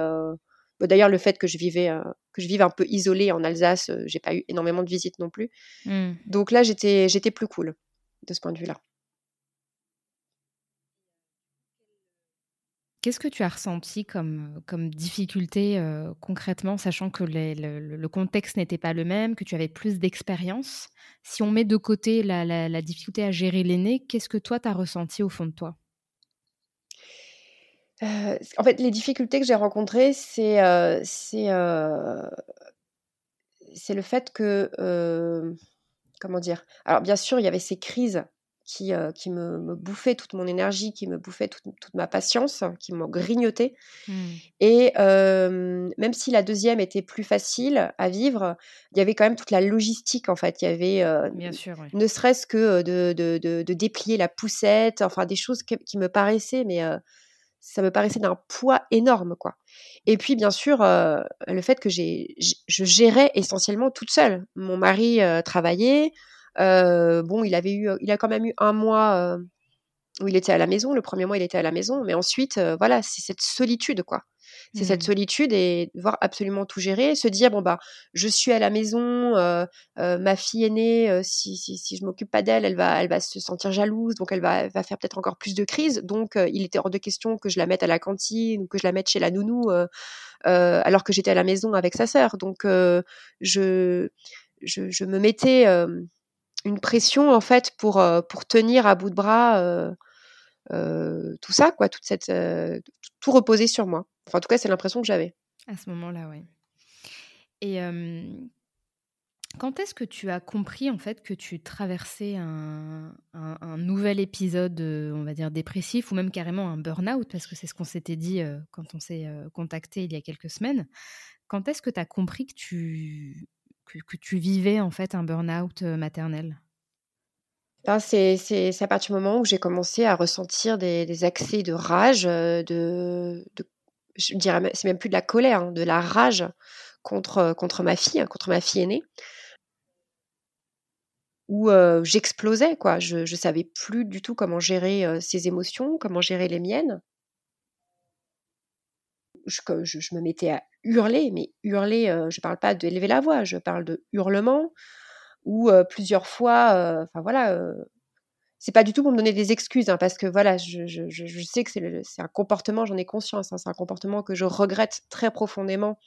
d'ailleurs le fait que je vivais que je vive un peu isolée en Alsace, j'ai pas eu énormément de visites non plus. Mmh. Donc là, j'étais j'étais plus cool de ce point de vue-là. Qu'est-ce que tu as ressenti comme, comme difficulté concrètement, sachant que le, contexte n'était pas le même, que tu avais plus d'expérience? Si on met de côté la, difficulté à gérer l'aîné, qu'est-ce que toi, tu as ressenti au fond de toi? En fait, les difficultés que j'ai rencontrées, c'est c'est le fait que... comment dire? Alors, bien sûr, il y avait ces crises qui, euh, qui me, me, bouffait toute mon énergie, qui me bouffait toute, toute ma patience, qui m'ont grignoté. Mmh. Et euh, même si la deuxième était plus facile à vivre, il y avait quand même toute la logistique en fait. Il y avait, euh, Bien sûr, ne serait-ce que de, de, de, de, déplier la poussette, enfin des choses qui, me paraissaient, mais ça me paraissait d'un poids énorme quoi. Et puis bien sûr le fait que j'ai, je gérais essentiellement toute seule. Mon mari travaillait. Euh, bon, il avait eu, il a quand même eu un mois euh, où il était à la maison. Le premier mois, il était à la maison, mais ensuite, euh, voilà, c'est cette solitude, quoi. C'est cette mmh. solitude et devoir absolument tout gérer, se dire bon bah je suis à la maison, ma fille aînée, si, si, si je m'occupe pas d'elle, elle va elle va se sentir jalouse, donc elle va, va faire peut-être encore plus de crises. Donc il était hors de question que je la mette à la cantine ou que je la mette chez la nounou alors que j'étais à la maison avec sa sœur. Donc je, je, je me mettais une pression en fait pour, euh, pour tenir à bout de bras euh, euh, tout ça, quoi, toute cette, tout reposer sur moi. Enfin, en tout cas, c'est l'impression que j'avais. À ce moment-là, oui. Et quand est-ce que tu as compris en fait que tu traversais un, un, nouvel épisode, on va dire dépressif, ou même carrément un burn-out, parce que c'est ce qu'on s'était dit quand on s'est contacté il y a quelques semaines. Quand est-ce que tu as compris que tu que, tu vivais en fait un burn-out maternel? Ben, c'est, à partir du moment où j'ai commencé à ressentir des, accès de rage, de, je dirais, c'est même plus de la colère, hein, de la rage contre, contre ma fille, hein, contre ma fille aînée, où j'explosais, quoi. Je ne savais plus du tout comment gérer ses émotions, comment gérer les miennes. Je, me mettais à hurler, mais hurler, je ne parle pas d'élever la voix, je parle de hurlement, ou plusieurs fois, enfin voilà, c'est pas du tout pour me donner des excuses, hein, parce que voilà, je, je, je sais que c'est un comportement, j'en ai conscience, hein, c'est un comportement que je regrette très profondément,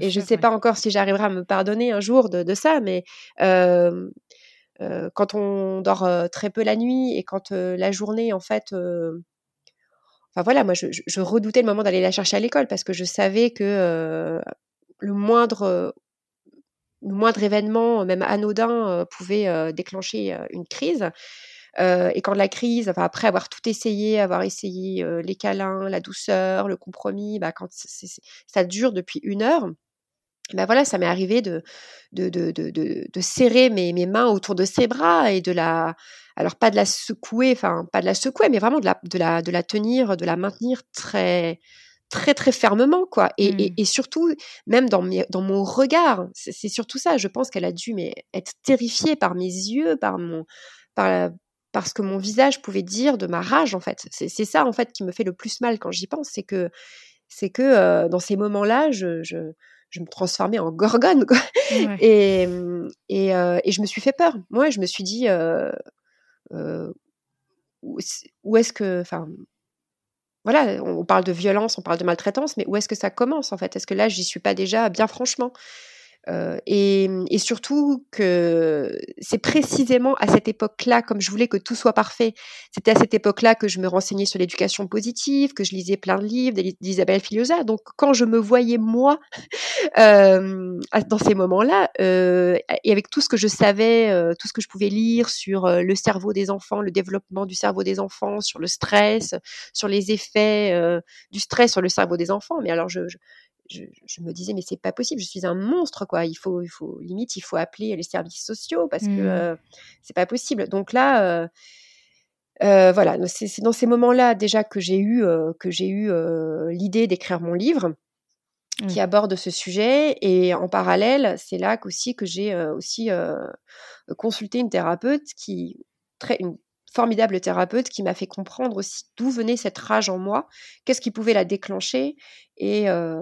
et je sais pas encore si j'arriverai à me pardonner un jour de, de ça, mais euh, quand on dort très peu la nuit et quand la journée, en fait, enfin voilà, moi je, je redoutais le moment d'aller la chercher à l'école parce que je savais que le moindre le moindre événement, même anodin, pouvait déclencher une crise. Et quand la crise, enfin, après avoir tout essayé, avoir essayé les câlins, la douceur, le compromis, bah, quand ça dure depuis une heure, ben voilà, ça m'est arrivé de, de, de, de, de serrer mes, mes, mains autour de ses bras et de la, alors pas de la secouer, enfin pas de la secouer, mais vraiment de la, de la, de la tenir, de la maintenir très, très très fermement quoi. Et, et, mmh. et surtout, même dans, mes, dans mon regard, c'est surtout ça. Je pense qu'elle a dû mais, être terrifiée par mes yeux, par mon, par, parce que mon visage pouvait dire de ma rage en fait. C'est ça en fait qui me fait le plus mal quand j'y pense, c'est que c'est que euh, dans ces moments-là, je, je, je, me transformais en gorgone quoi. Et, et, euh, et, je me suis fait peur. Moi, je me suis dit euh où est-ce que, enfin, voilà, on parle de violence, on parle de maltraitance, mais où est-ce que ça commence en fait? Est-ce que là, j'y suis pas déjà bien franchement? Euh, et, et, surtout que c'est précisément à cette époque-là, comme je voulais que tout soit parfait, c'était à cette époque-là que je me renseignais sur l'éducation positive, que je lisais plein de livres d'Isabelle Filiosa. Donc quand je me voyais moi euh, dans ces moments-là, euh, et avec tout ce que je savais, tout ce que je pouvais lire sur le cerveau des enfants, le développement du cerveau des enfants, sur le stress, sur les effets du stress sur le cerveau des enfants, mais alors je, je je, me disais mais c'est pas possible, je suis un monstre quoi. Il faut, il faut limite il faut appeler les services sociaux parce que mmh. euh, c'est pas possible. Donc là, euh, euh, voilà, c'est dans ces moments-là déjà que j'ai eu que j'ai eu l'idée d'écrire mon livre qui aborde ce sujet et en parallèle, c'est là aussi que j'ai aussi consulté une thérapeute qui très une formidable thérapeute qui m'a fait comprendre aussi d'où venait cette rage en moi, qu'est-ce qui pouvait la déclencher et, euh,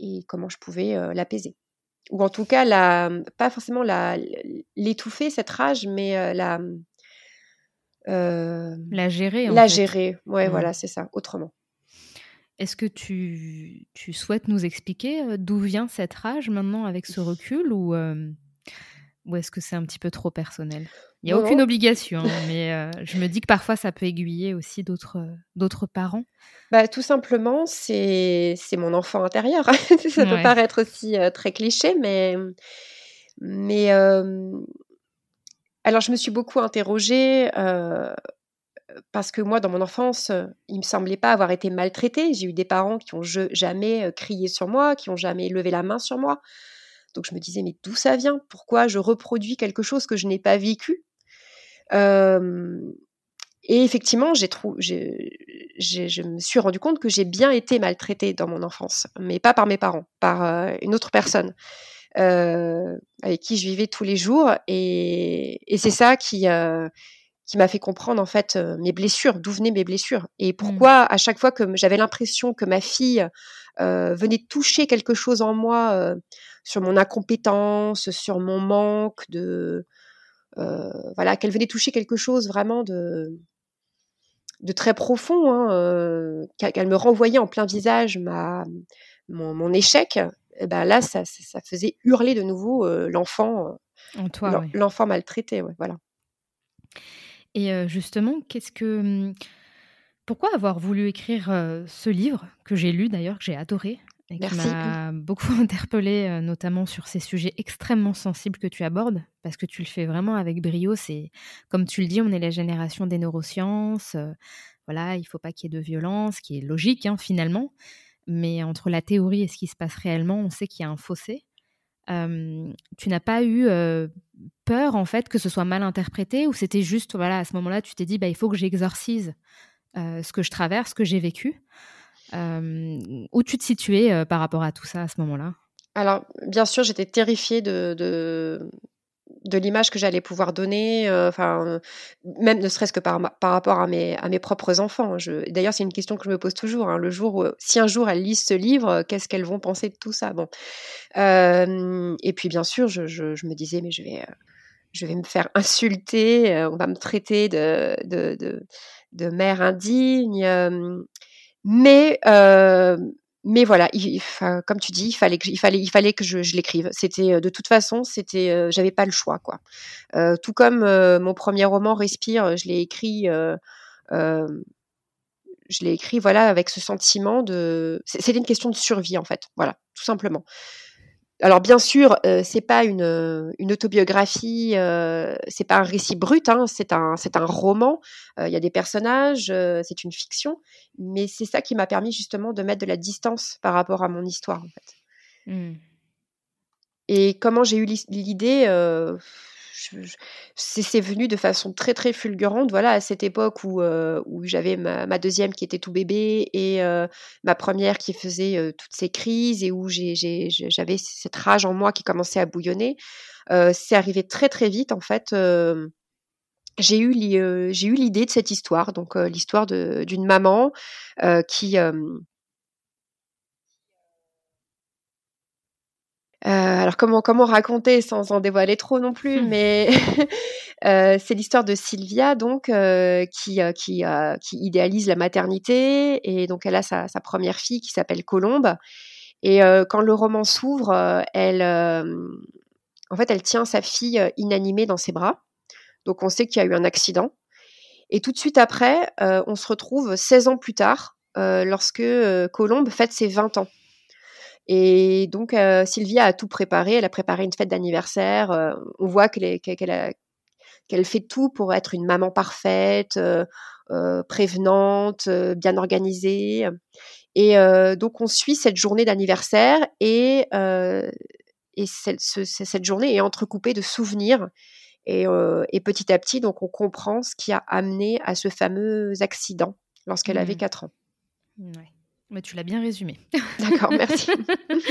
et comment je pouvais euh, l'apaiser. Ou en tout cas, la, pas forcément l'étouffer, cette rage, mais euh, la... la gérer. la gérer, ouais, mmh. voilà, c'est ça, autrement. Est-ce que tu, tu, souhaites nous expliquer d'où vient cette rage maintenant avec ce recul ou, ou est-ce que c'est un petit peu trop personnel? Il n'y a aucune obligation, hein, mais euh, je me dis que parfois ça peut aiguiller aussi d'autres euh, d'autres parents. Bah, tout simplement, c'est mon enfant intérieur. ça peut paraître aussi euh, très cliché, mais mais alors je me suis beaucoup interrogée parce que moi, dans mon enfance, il me semblait pas avoir été maltraitée. J'ai eu des parents qui ont jamais crié sur moi, qui ont jamais levé la main sur moi. Donc je me disais, mais d'où ça vient? Pourquoi je reproduis quelque chose que je n'ai pas vécu? Et effectivement, j'ai je me suis rendu compte que j'ai bien été maltraitée dans mon enfance, mais pas par mes parents, par une autre personne euh, avec qui je vivais tous les jours. Et, et c'est ça qui, euh, qui m'a fait comprendre en fait mes blessures, d'où venaient mes blessures, et mmh. pourquoi à chaque fois que j'avais l'impression que ma fille euh, venait toucher quelque chose en moi sur mon incompétence, sur mon manque de euh, voilà, qu'elle venait toucher quelque chose vraiment de, de très profond, hein, euh, qu'elle me renvoyait en plein visage ma, mon, échec, et eh ben là, ça, ça, faisait hurler de nouveau euh, l'enfant, l'enfant maltraité, voilà. Et justement, qu'est-ce que, hum, pourquoi avoir voulu écrire ce livre que j'ai lu d'ailleurs, que j'ai adoré, et qui m'a beaucoup interpellée, euh, notamment sur ces sujets extrêmement sensibles que tu abordes, parce que tu le fais vraiment avec brio. C'est comme tu le dis, on est la génération des neurosciences. Euh, voilà, il faut pas qu'il y ait de violence, qui est logique hein, finalement. Mais entre la théorie et ce qui se passe réellement, on sait qu'il y a un fossé. tu n'as pas eu euh, peur en fait que ce soit mal interprété ou c'était juste voilà à ce moment-là tu t'es dit bah il faut que j'exorcise ce que je traverse, ce que j'ai vécu? euh, où tu te situais euh, par rapport à tout ça à ce moment-là? Alors, bien sûr, j'étais terrifiée de, de, l'image que j'allais pouvoir donner, euh, même ne serait-ce que par, par rapport à mes, à mes propres enfants. D'ailleurs, c'est une question que je me pose toujours. Hein, le jour si un jour elles lisent ce livre, qu'est-ce qu'elles vont penser de tout ça? Bon. et puis, bien sûr, je, je, me disais, mais je vais, je vais me faire insulter, on va me traiter de, de, de mère indigne. Mais euh, mais voilà, il, comme tu dis, il fallait que, je, l'écrive. C'était euh, de toute façon, c'était, euh, j'avais pas le choix, quoi. Euh, tout comme mon premier roman Respire, je l'ai écrit, je l'ai écrit, voilà, avec ce sentiment de, c'était une question de survie en fait, voilà, tout simplement. Alors bien sûr, euh, c'est pas une, euh, une autobiographie, euh, c'est pas un récit brut, hein, c'est un c'est un roman. Euh, il y a des personnages, c'est une fiction, mais c'est ça qui m'a permis justement de mettre de la distance par rapport à mon histoire en fait. Mmh. Et comment j'ai eu l'idée c'est venu de façon très très fulgurante. Voilà, à cette époque où, euh, où j'avais ma, deuxième qui était tout bébé et euh, ma première qui faisait euh, toutes ces crises et où j'avais cette rage en moi qui commençait à bouillonner. c'est arrivé très très vite en fait. j'ai eu j'ai eu l'idée de cette histoire, donc l'histoire d'une maman qui alors comment comment raconter sans en dévoiler trop non plus, mmh. mais euh, c'est l'histoire de Sylvia donc euh, qui qui qui idéalise la maternité et donc elle a sa, sa première fille qui s'appelle Colombe Et quand le roman s'ouvre, elle, en fait, elle tient sa fille inanimée dans ses bras. Donc on sait qu'il y a eu un accident. Et tout de suite après, on se retrouve 16 ans plus tard, lorsque Colombe fête ses 20 ans. Et donc, Sylvia a tout préparé. Elle a préparé une fête d'anniversaire. on voit qu'elle fait tout pour être une maman parfaite, prévenante, bien organisée. Et donc, on suit cette journée d'anniversaire et, et cette, cette, journée est entrecoupée de souvenirs. Et, et, petit à petit, donc, on comprend ce qui a amené à ce fameux accident lorsqu'elle avait 4 mmh. ans. Ouais. Tu l'as bien résumé. D'accord, merci.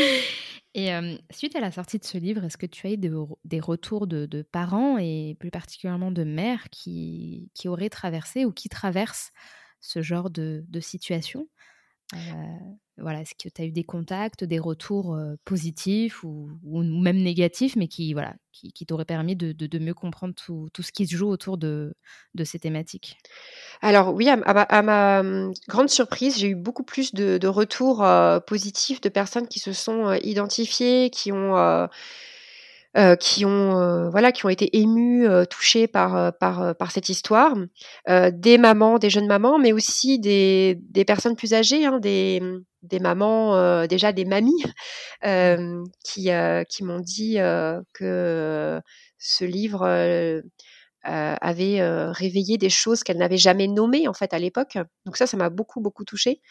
et suite à la sortie de ce livre, est-ce que tu as eu des, retours de, parents et plus particulièrement de mères qui, qui auraient traversé ou qui traversent ce genre de, de situation? Voilà, est-ce que tu as eu des contacts, des retours positifs ou, même négatifs, mais qui, voilà, qui, t'auraient permis de, mieux comprendre tout, ce qui se joue autour de, ces thématiques? Alors oui, à, ma, mmh, grande surprise, j'ai eu beaucoup plus de, retours positifs de personnes qui se sont identifiées, qui ont euh, qui ont euh, voilà qui ont été émus, euh, touchés par par par cette histoire, des mamans, des jeunes mamans, mais aussi des des personnes plus âgées, hein, des des mamans déjà des mamies qui qui m'ont dit que ce livre avait réveillé des choses qu'elles n'avaient jamais nommées en fait à l'époque. Donc ça, ça m'a beaucoup beaucoup touchée.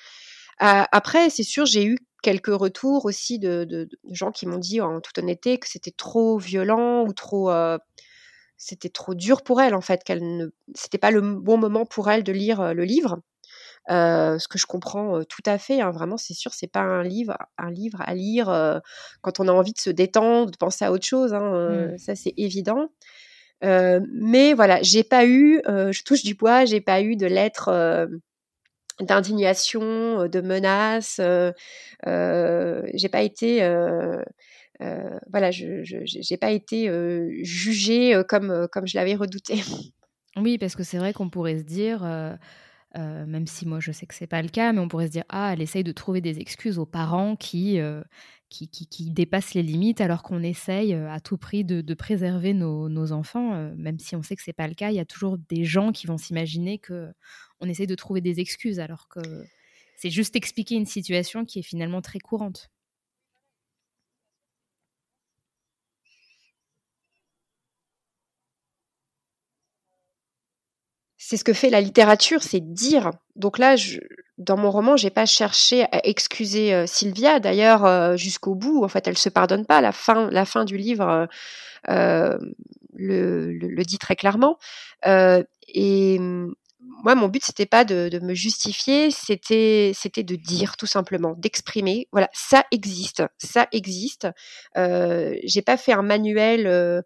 après, c'est sûr, j'ai eu quelques retours aussi de, gens qui m'ont dit en toute honnêteté que c'était trop violent ou trop euh, c'était trop dur pour elle en fait qu'elle ne c'était pas le bon moment pour elle de lire euh, le livre euh, ce que je comprends tout à fait hein, vraiment c'est sûr c'est pas un livre un livre à lire quand on a envie de se détendre de penser à autre chose hein, mmh. ça c'est évident mais voilà j'ai pas eu je touche du bois j'ai pas eu de lettres d'indignation, de menaces. J'ai pas été, voilà, je j'ai pas été jugée comme comme je l'avais redouté. Oui, parce que c'est vrai qu'on pourrait se dire. même si moi je sais que c'est pas le cas, mais on pourrait se dire ah elle essaye de trouver des excuses aux parents qui qui, qui, dépassent les limites alors qu'on essaye à tout prix de, préserver nos, enfants, même si on sait que c'est pas le cas, il y a toujours des gens qui vont s'imaginer que on essaye de trouver des excuses alors que c'est juste expliquer une situation qui est finalement très courante. c'est ce que fait la littérature, c'est dire. Donc là, dans mon roman, j'ai pas cherché à excuser euh, Sylvia. D'ailleurs, euh, jusqu'au bout, en fait, elle se pardonne pas. La fin, du livre euh, le, dit très clairement. et moi, mon but, c'était pas de, me justifier, c'était, c'était de dire tout simplement, d'exprimer. Voilà, ça existe, ça existe. j'ai pas fait un manuel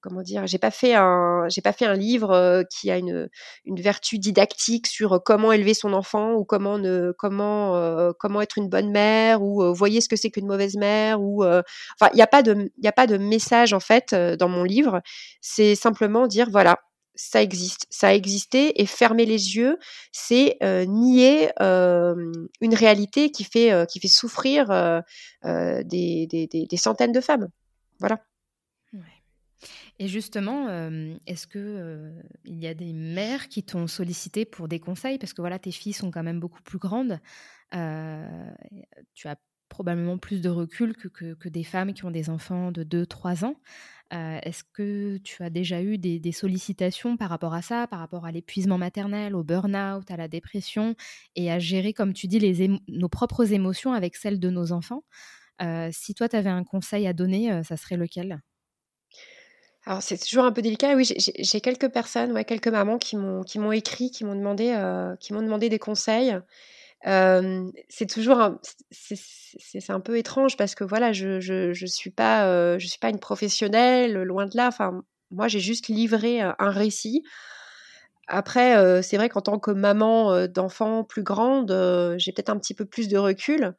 comment dire, j'ai pas fait un, j'ai pas fait un livre euh, qui a une, une vertu didactique sur euh, comment élever son enfant ou comment ne, comment, euh, comment être une bonne mère ou voyez ce que c'est qu'une mauvaise mère ou, enfin, il n'y a pas de, il a pas de message en fait dans mon livre. C'est simplement dire voilà, ça existe, ça a existé et fermer les yeux, c'est nier une réalité qui fait, qui fait souffrir des, des, des, des centaines de femmes. Voilà. Et justement, est-ce que il y a des mères qui t'ont sollicité pour des conseils? Parce que voilà, tes filles sont quand même beaucoup plus grandes. tu as probablement plus de recul que, que, des femmes qui ont des enfants de 2-3 ans. Est-ce que tu as déjà eu des, sollicitations par rapport à ça, par rapport à l'épuisement maternel, au burn-out, à la dépression, et à gérer, comme tu dis, nos propres émotions avec celles de nos enfants? Si toi, tu avais un conseil à donner, ça serait lequel? Alors c'est toujours un peu délicat. Oui, j'ai quelques personnes, ouais, quelques mamans qui m'ont écrit, qui m'ont demandé, euh, qui m'ont demandé des conseils. C'est toujours un, c'est un peu étrange parce que voilà, je je, suis pas je suis pas une professionnelle, loin de là. Enfin, moi j'ai juste livré un récit. Après, c'est vrai qu'en tant que maman d'enfants plus grande, j'ai peut-être un petit peu plus de recul.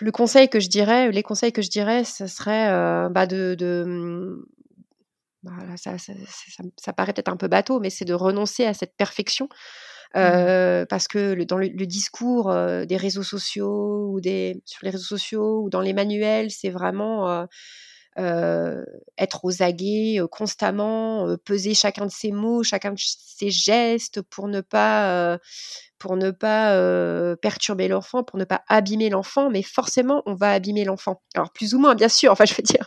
Le conseil que je dirais, les conseils que je dirais, ce serait bah de, de mmh, ça, ça, paraît peut-être un peu bateau, mais c'est de renoncer à cette perfection. Mmh. parce que dans le, discours des réseaux sociaux ou des sur les réseaux sociaux ou dans les manuels, c'est vraiment être aux aguets constamment, peser chacun de ses mots, chacun de ses gestes pour ne pas pour ne pas perturber l'enfant, pour ne pas abîmer l'enfant, mais forcément on va abîmer l'enfant. Alors plus ou moins, bien sûr. Enfin, je veux dire,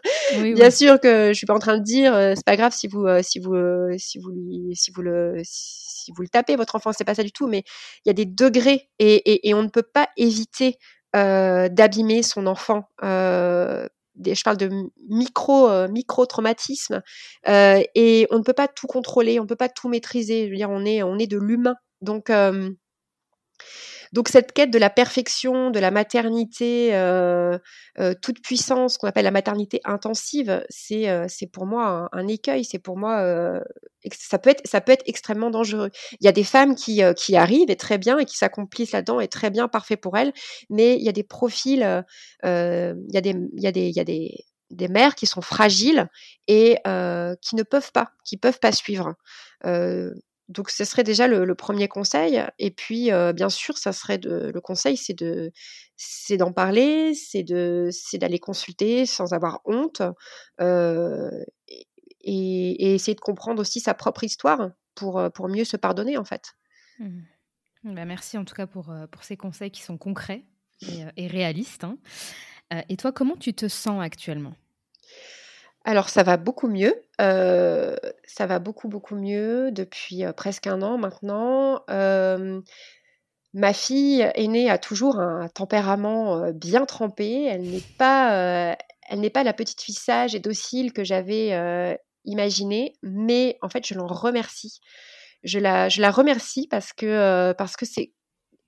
bien sûr que je suis pas en train de dire c'est pas grave si vous si vous si vous lui si vous le si vous le tapez votre enfant, c'est pas ça du tout. Mais il y a des degrés et, et, on ne peut pas éviter d'abîmer son enfant je parle de micro euh, micro traumatisme euh, et on ne peut pas tout contrôler, on ne peut pas tout maîtriser. Je veux dire, on est on est de l'humain. Donc euh, donc cette quête de la perfection, de la maternité euh, euh, toute puissance, qu'on appelle la maternité intensive, c'est euh, pour moi un, écueil. C'est pour moi ça peut être ça peut être extrêmement dangereux. Il y a des femmes qui qui arrivent et très bien et qui s'accomplissent là-dedans et très bien parfait pour elles, mais il y a des profils, il y a des il y a des il y a des des mères qui sont fragiles et qui ne peuvent pas, qui peuvent pas suivre. Donc, ce serait déjà le, premier conseil. Et puis, euh, bien sûr, ça serait le conseil, c'est de, c'est d'en parler, c'est de, c'est d'aller consulter sans avoir honte euh, et, essayer de comprendre aussi sa propre histoire pour, euh, pour mieux se pardonner, en fait. Mmh. Bah, merci en tout cas pour, pour ces conseils qui sont concrets et, réalistes. Hein. et toi, comment tu te sens actuellement? Alors ça va beaucoup mieux, euh, ça va beaucoup, beaucoup mieux depuis, euh, presque un an maintenant. ma fille aînée a toujours un tempérament, bien trempé. Elle n'est pas, elle n'est pas la petite fille sage et docile que j'avais, imaginée, mais en fait je l'en remercie. Je la remercie parce que c'est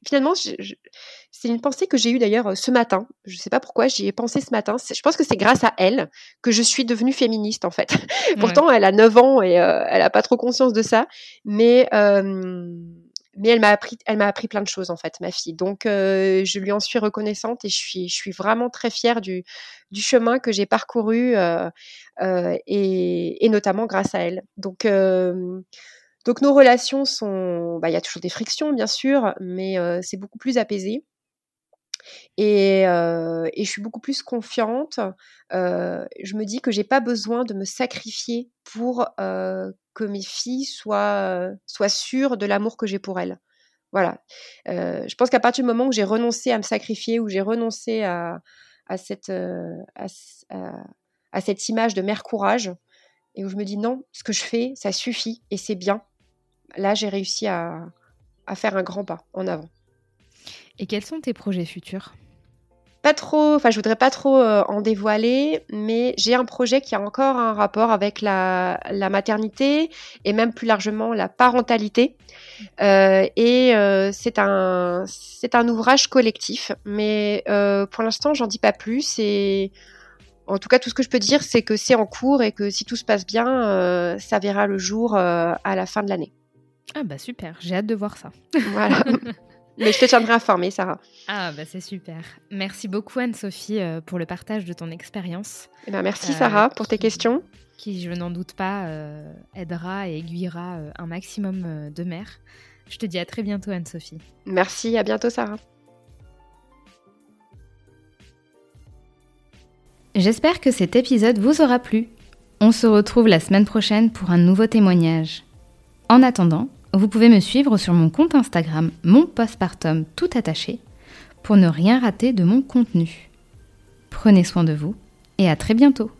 finalement, c'est une pensée que j'ai eue d'ailleurs euh, ce matin. Je ne sais pas pourquoi, j'y ai pensé ce matin. Je pense que c'est grâce à elle que je suis devenue féministe en fait. Pourtant, elle a 9 ans et euh, elle n'a pas trop conscience de ça, mais mais elle m'a appris, elle m'a appris plein de choses en fait, ma fille. Donc, euh, je lui en suis reconnaissante et je suis, je suis vraiment très fière du, du chemin que j'ai parcouru et, et, notamment grâce à elle. Donc donc nos relations sont, bah, il y a toujours des frictions bien sûr, mais euh, c'est beaucoup plus apaisé. Et, euh, et, je suis beaucoup plus confiante. Euh, je me dis que j'ai pas besoin de me sacrifier pour que mes filles soient, sûres de l'amour que j'ai pour elles. Voilà. je pense qu'à partir du moment où j'ai renoncé à me sacrifier, où j'ai renoncé à, cette, à, cette image de mère courage, et où je me dis non, ce que je fais, ça suffit et c'est bien là, j'ai réussi à, faire un grand pas en avant. Et quels sont tes projets futurs? Pas trop, enfin je voudrais pas trop euh, en dévoiler, mais j'ai un projet qui a encore un rapport avec la, maternité et même plus largement la parentalité. Euh, et euh, c'est un c'est un ouvrage collectif, mais pour l'instant j'en dis pas plus. Et en tout cas tout ce que je peux dire c'est que c'est en cours et que si tout se passe bien, ça verra le jour à la fin de l'année. Ah bah super, j'ai hâte de voir ça. Voilà. Mais je te tiendrai informée, Sarah. Ah bah c'est super. Merci beaucoup Anne-Sophie euh, pour le partage de ton expérience. Eh ben, merci euh, Sarah pour tes questions. Qui, je n'en doute pas, euh, aidera et aiguillera un maximum de mères. Je te dis à très bientôt Anne-Sophie. Merci, à bientôt Sarah. J'espère que cet épisode vous aura plu. On se retrouve la semaine prochaine pour un nouveau témoignage. En attendant, vous pouvez me suivre sur mon compte Instagram, mon postpartum tout attaché, pour ne rien rater de mon contenu. Prenez soin de vous et à très bientôt